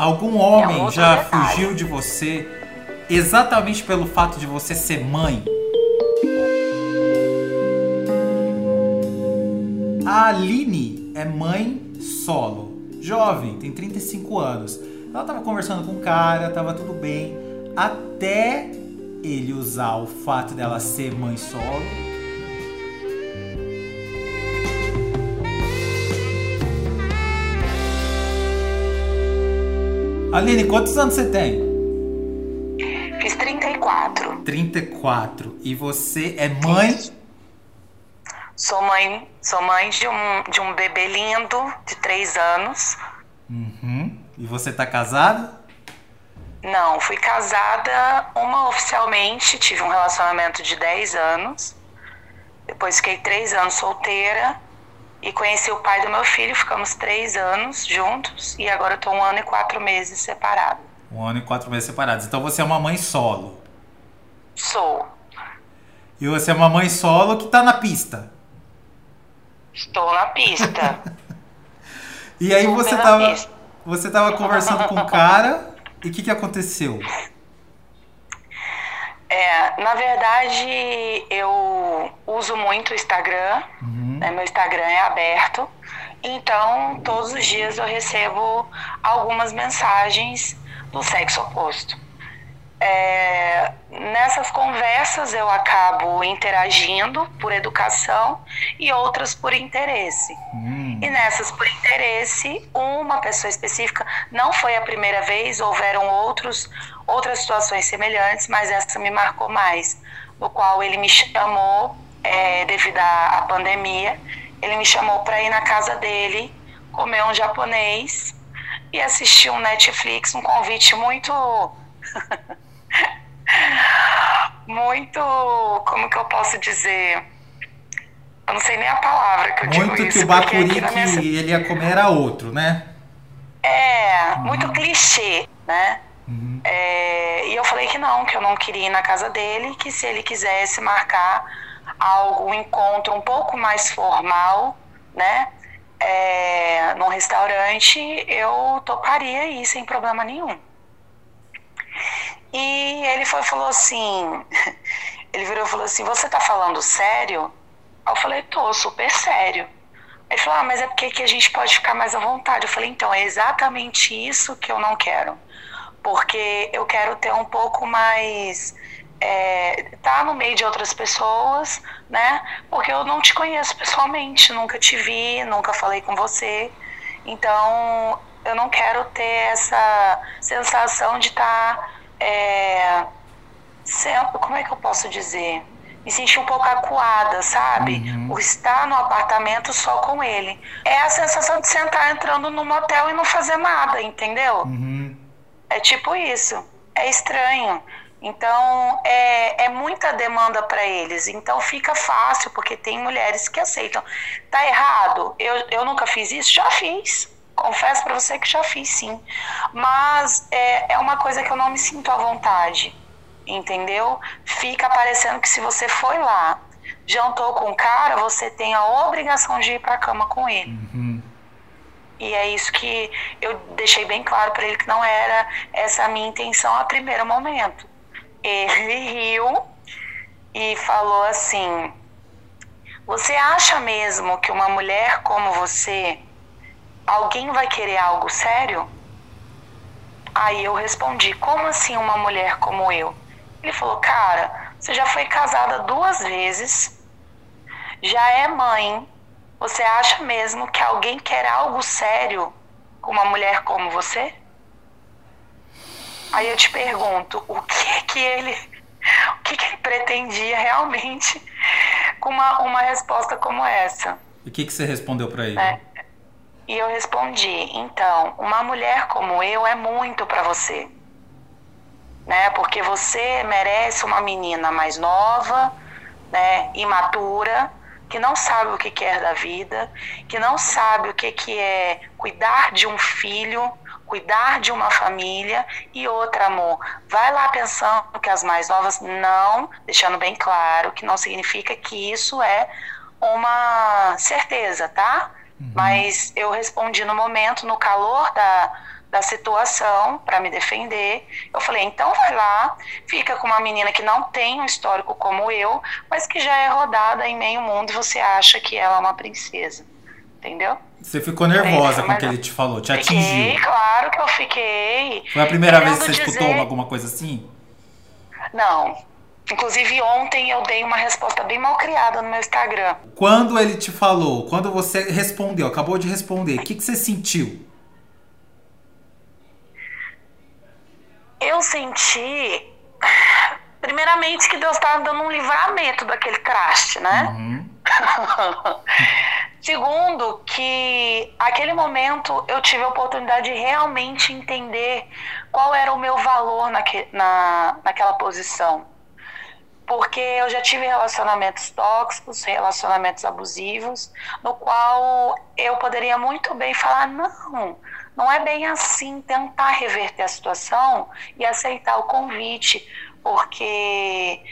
Algum homem é já detalhe. fugiu de você exatamente pelo fato de você ser mãe? A Aline é mãe solo, jovem, tem 35 anos. Ela tava conversando com o cara, tava tudo bem, até ele usar o fato dela ser mãe solo Aline, quantos anos você tem? Fiz 34. 34. E você é mãe? Sou mãe, sou mãe de um, de um bebê lindo de 3 anos. Uhum. E você tá casada? Não, fui casada uma oficialmente, tive um relacionamento de 10 anos. Depois fiquei 3 anos solteira e conheci o pai do meu filho, ficamos três anos juntos e agora eu tô um ano e quatro meses separado. Um ano e quatro meses separados. Então você é uma mãe solo? Sou. E você é uma mãe solo que tá na pista? Estou na pista. e aí você tava, você tava conversando com o cara e o que, que aconteceu? É, na verdade, eu uso muito o Instagram. Uhum né? Meu Instagram é aberto. Então, todos os dias eu recebo algumas mensagens do sexo oposto. É, nessas conversas eu acabo interagindo por educação e outras por interesse. Hum. E nessas por interesse, uma pessoa específica, não foi a primeira vez, houveram outros, outras situações semelhantes, mas essa me marcou mais, no qual ele me chamou é, devido à, pandemia, ele me chamou para ir na casa dele, comer um japonês e assistir um Netflix, um convite muito. muito. Como que eu posso dizer? Eu não sei nem a palavra que eu muito digo. Muito que o bacuri que minha... ele ia comer era outro, né? É, uhum. muito clichê, né? Uhum. É, e eu falei que não, que eu não queria ir na casa dele, que se ele quisesse marcar algo, um encontro um pouco mais formal, né? É, num restaurante, eu toparia ir sem problema nenhum. E ele foi falou assim, ele virou e falou assim, você tá falando sério? eu falei, tô, super sério. Ele falou, ah, mas é porque que a gente pode ficar mais à vontade. Eu falei, então, é exatamente isso que eu não quero. Porque eu quero ter um pouco mais é, tá no meio de outras pessoas, né? Porque eu não te conheço pessoalmente, nunca te vi, nunca falei com você. Então, eu não quero ter essa sensação de estar. Tá, é, sendo, como é que eu posso dizer? Me sentir um pouco acuada, sabe? Uhum. Por estar no apartamento só com ele. É a sensação de sentar entrando no motel e não fazer nada, entendeu? Uhum. É tipo isso. É estranho. Então, é, é muita demanda para eles. Então, fica fácil, porque tem mulheres que aceitam. Tá errado? Eu, eu nunca fiz isso? Já fiz. Confesso para você que já fiz, sim. Mas é, é uma coisa que eu não me sinto à vontade. Entendeu? Fica parecendo que se você foi lá, jantou com o cara, você tem a obrigação de ir para a cama com ele. Uhum. E é isso que eu deixei bem claro para ele que não era essa a minha intenção a primeiro momento ele riu e falou assim: Você acha mesmo que uma mulher como você, alguém vai querer algo sério? Aí eu respondi: Como assim uma mulher como eu? Ele falou: Cara, você já foi casada duas vezes, já é mãe. Você acha mesmo que alguém quer algo sério com uma mulher como você? Aí eu te pergunto, o que que ele, o que, que ele pretendia realmente com uma, uma resposta como essa? E o que, que você respondeu para ele? É. E eu respondi, então, uma mulher como eu é muito para você. Né? Porque você merece uma menina mais nova, né, imatura, que não sabe o que quer da vida, que não sabe o que, que é cuidar de um filho, cuidar de uma família e outra, amor, vai lá pensando que as mais novas não, deixando bem claro que não significa que isso é uma certeza, tá? Uhum. Mas eu respondi no momento, no calor da, da situação para me defender. Eu falei, então vai lá, fica com uma menina que não tem um histórico como eu, mas que já é rodada em meio mundo e você acha que ela é uma princesa. Entendeu? Você ficou nervosa com o que ele te falou, te fiquei, atingiu. claro que eu fiquei. Foi a primeira vez que você dizer... escutou alguma coisa assim? Não. Inclusive ontem eu dei uma resposta bem mal criada no meu Instagram. Quando ele te falou, quando você respondeu, acabou de responder, o que, que você sentiu? Eu senti, primeiramente, que Deus estava dando um livramento daquele traste, né? Uhum. Segundo, que aquele momento eu tive a oportunidade de realmente entender qual era o meu valor naque, na, naquela posição. Porque eu já tive relacionamentos tóxicos, relacionamentos abusivos, no qual eu poderia muito bem falar: não, não é bem assim, tentar reverter a situação e aceitar o convite, porque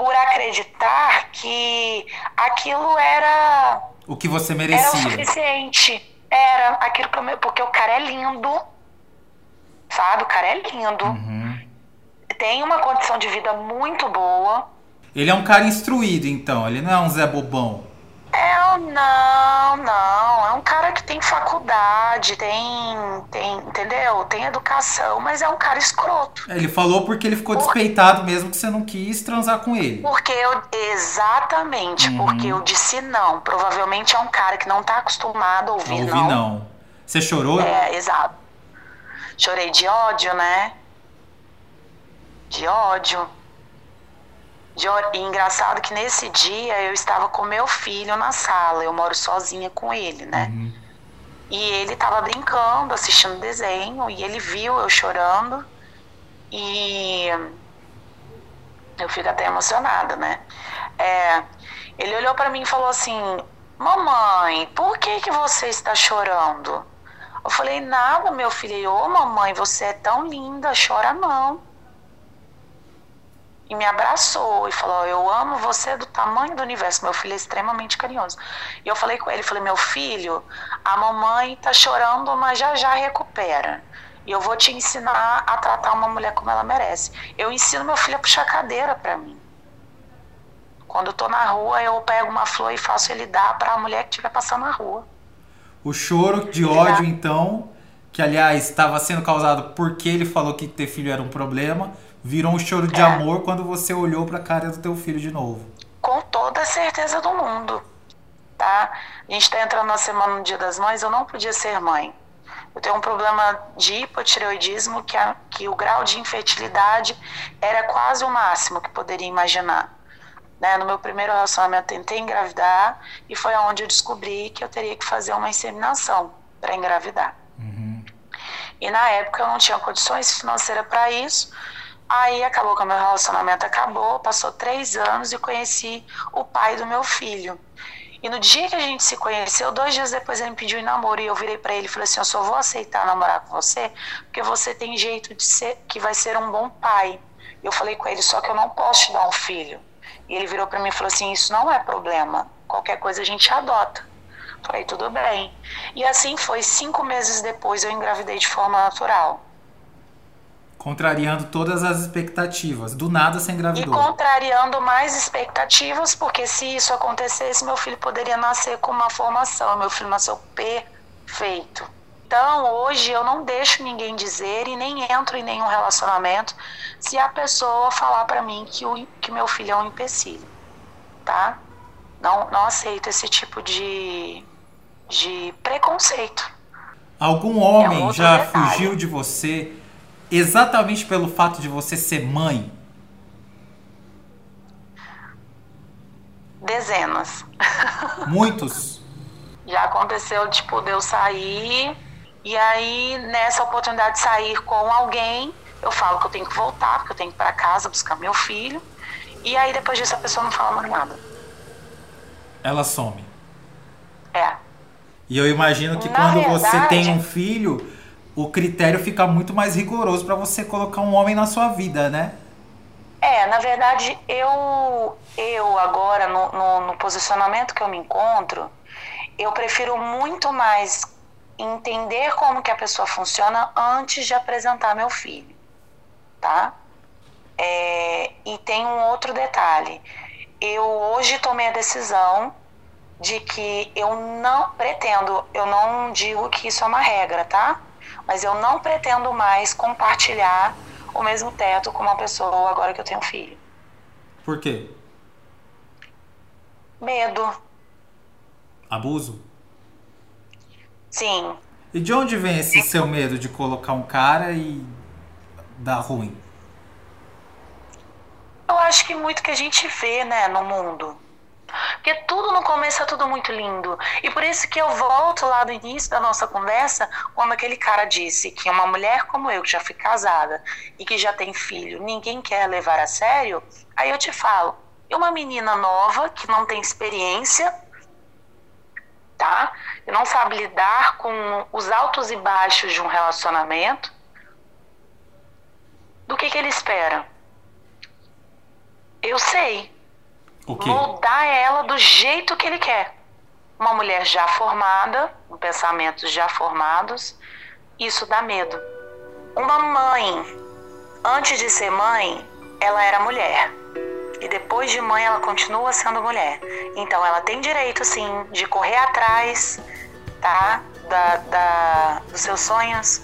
por acreditar que aquilo era o que você merecia. Era o suficiente. Era aquilo que eu, porque o cara é lindo, sabe? O cara é lindo. Uhum. Tem uma condição de vida muito boa. Ele é um cara instruído, então. Ele não é um Zé Bobão. É, não, não. É um cara que tem faculdade, tem, tem, entendeu? Tem educação, mas é um cara escroto. Ele falou porque ele ficou Por... despeitado mesmo que você não quis transar com ele. Porque eu, exatamente, uhum. porque eu disse não. Provavelmente é um cara que não tá acostumado a ouvir, a ouvir não. não. Você chorou? É, exato. Chorei de ódio, né? De ódio e engraçado que nesse dia eu estava com meu filho na sala, eu moro sozinha com ele, né? Uhum. E ele estava brincando, assistindo desenho, e ele viu eu chorando, e eu fico até emocionada, né? É, ele olhou para mim e falou assim: Mamãe, por que, que você está chorando? Eu falei: Nada, meu filho. Ô, oh, mamãe, você é tão linda, chora não e me abraçou e falou: Eu amo você do tamanho do universo. Meu filho é extremamente carinhoso. E eu falei com ele: falei, Meu filho, a mamãe tá chorando, mas já já recupera. E eu vou te ensinar a tratar uma mulher como ela merece. Eu ensino meu filho a puxar cadeira para mim. Quando eu tô na rua, eu pego uma flor e faço ele dar para a mulher que estiver passando na rua. O choro de ódio, então, que aliás estava sendo causado porque ele falou que ter filho era um problema, virou um choro de é. amor quando você olhou para a cara do teu filho de novo. Com toda a certeza do mundo, tá? A gente está entrando na semana do Dia das Mães, eu não podia ser mãe. Eu tenho um problema de hipotireoidismo que, a, que o grau de infertilidade era quase o máximo que poderia imaginar. Né? No meu primeiro relacionamento tentei engravidar e foi onde eu descobri que eu teria que fazer uma inseminação para engravidar. Uhum. E na época eu não tinha condições financeiras para isso, Aí acabou que o meu relacionamento acabou, passou três anos e conheci o pai do meu filho. E no dia que a gente se conheceu, dois dias depois ele me pediu em namoro e eu virei para ele e falei assim: Eu só vou aceitar namorar com você porque você tem jeito de ser, que vai ser um bom pai. Eu falei com ele: Só que eu não posso te dar um filho. E ele virou para mim e falou assim: Isso não é problema. Qualquer coisa a gente adota. Falei: Tudo bem. E assim foi. Cinco meses depois eu engravidei de forma natural contrariando todas as expectativas. Do nada sem engravidou. E contrariando mais expectativas, porque se isso acontecesse, meu filho poderia nascer com uma formação. Meu filho nasceu perfeito. Então, hoje eu não deixo ninguém dizer e nem entro em nenhum relacionamento se a pessoa falar para mim que o que meu filho é um empecilho, tá? Não, não aceito esse tipo de, de preconceito. Algum homem é já detalhe. fugiu de você exatamente pelo fato de você ser mãe? Dezenas. Muitos? Já aconteceu, tipo, de eu sair e aí nessa oportunidade de sair com alguém, eu falo que eu tenho que voltar, porque eu tenho que ir para casa buscar meu filho. E aí depois disso a pessoa não fala mais nada. Ela some. É. E eu imagino que Na quando verdade, você tem um filho, o critério fica muito mais rigoroso para você colocar um homem na sua vida, né? É, na verdade, eu, eu agora, no, no, no posicionamento que eu me encontro, eu prefiro muito mais entender como que a pessoa funciona antes de apresentar meu filho, tá? É, e tem um outro detalhe. Eu hoje tomei a decisão de que eu não pretendo, eu não digo que isso é uma regra, tá? Mas eu não pretendo mais compartilhar o mesmo teto com uma pessoa agora que eu tenho filho. Por quê? Medo. Abuso? Sim. E de onde vem esse seu medo de colocar um cara e dar ruim? Eu acho que muito que a gente vê, né, no mundo. Porque tudo no começo é tudo muito lindo. E por isso que eu volto lá do início da nossa conversa, quando aquele cara disse que uma mulher como eu, que já fui casada e que já tem filho, ninguém quer levar a sério. Aí eu te falo, e uma menina nova que não tem experiência, tá? E não sabe lidar com os altos e baixos de um relacionamento, do que, que ele espera? Eu sei moldar ela do jeito que ele quer. Uma mulher já formada, com pensamentos já formados, isso dá medo. Uma mãe, antes de ser mãe, ela era mulher. E depois de mãe, ela continua sendo mulher. Então, ela tem direito, sim, de correr atrás, tá? Da, da, dos seus sonhos.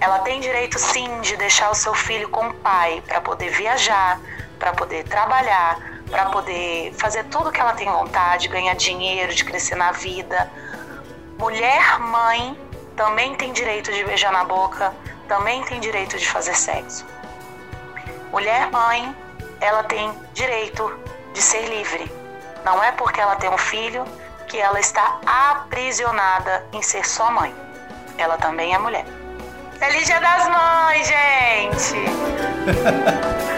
Ela tem direito, sim, de deixar o seu filho com o pai para poder viajar, para poder trabalhar, para poder fazer tudo que ela tem vontade, ganhar dinheiro, de crescer na vida. Mulher mãe também tem direito de beijar na boca, também tem direito de fazer sexo. Mulher mãe, ela tem direito de ser livre. Não é porque ela tem um filho que ela está aprisionada em ser só mãe. Ela também é mulher. Feliz Dia das Mães, gente!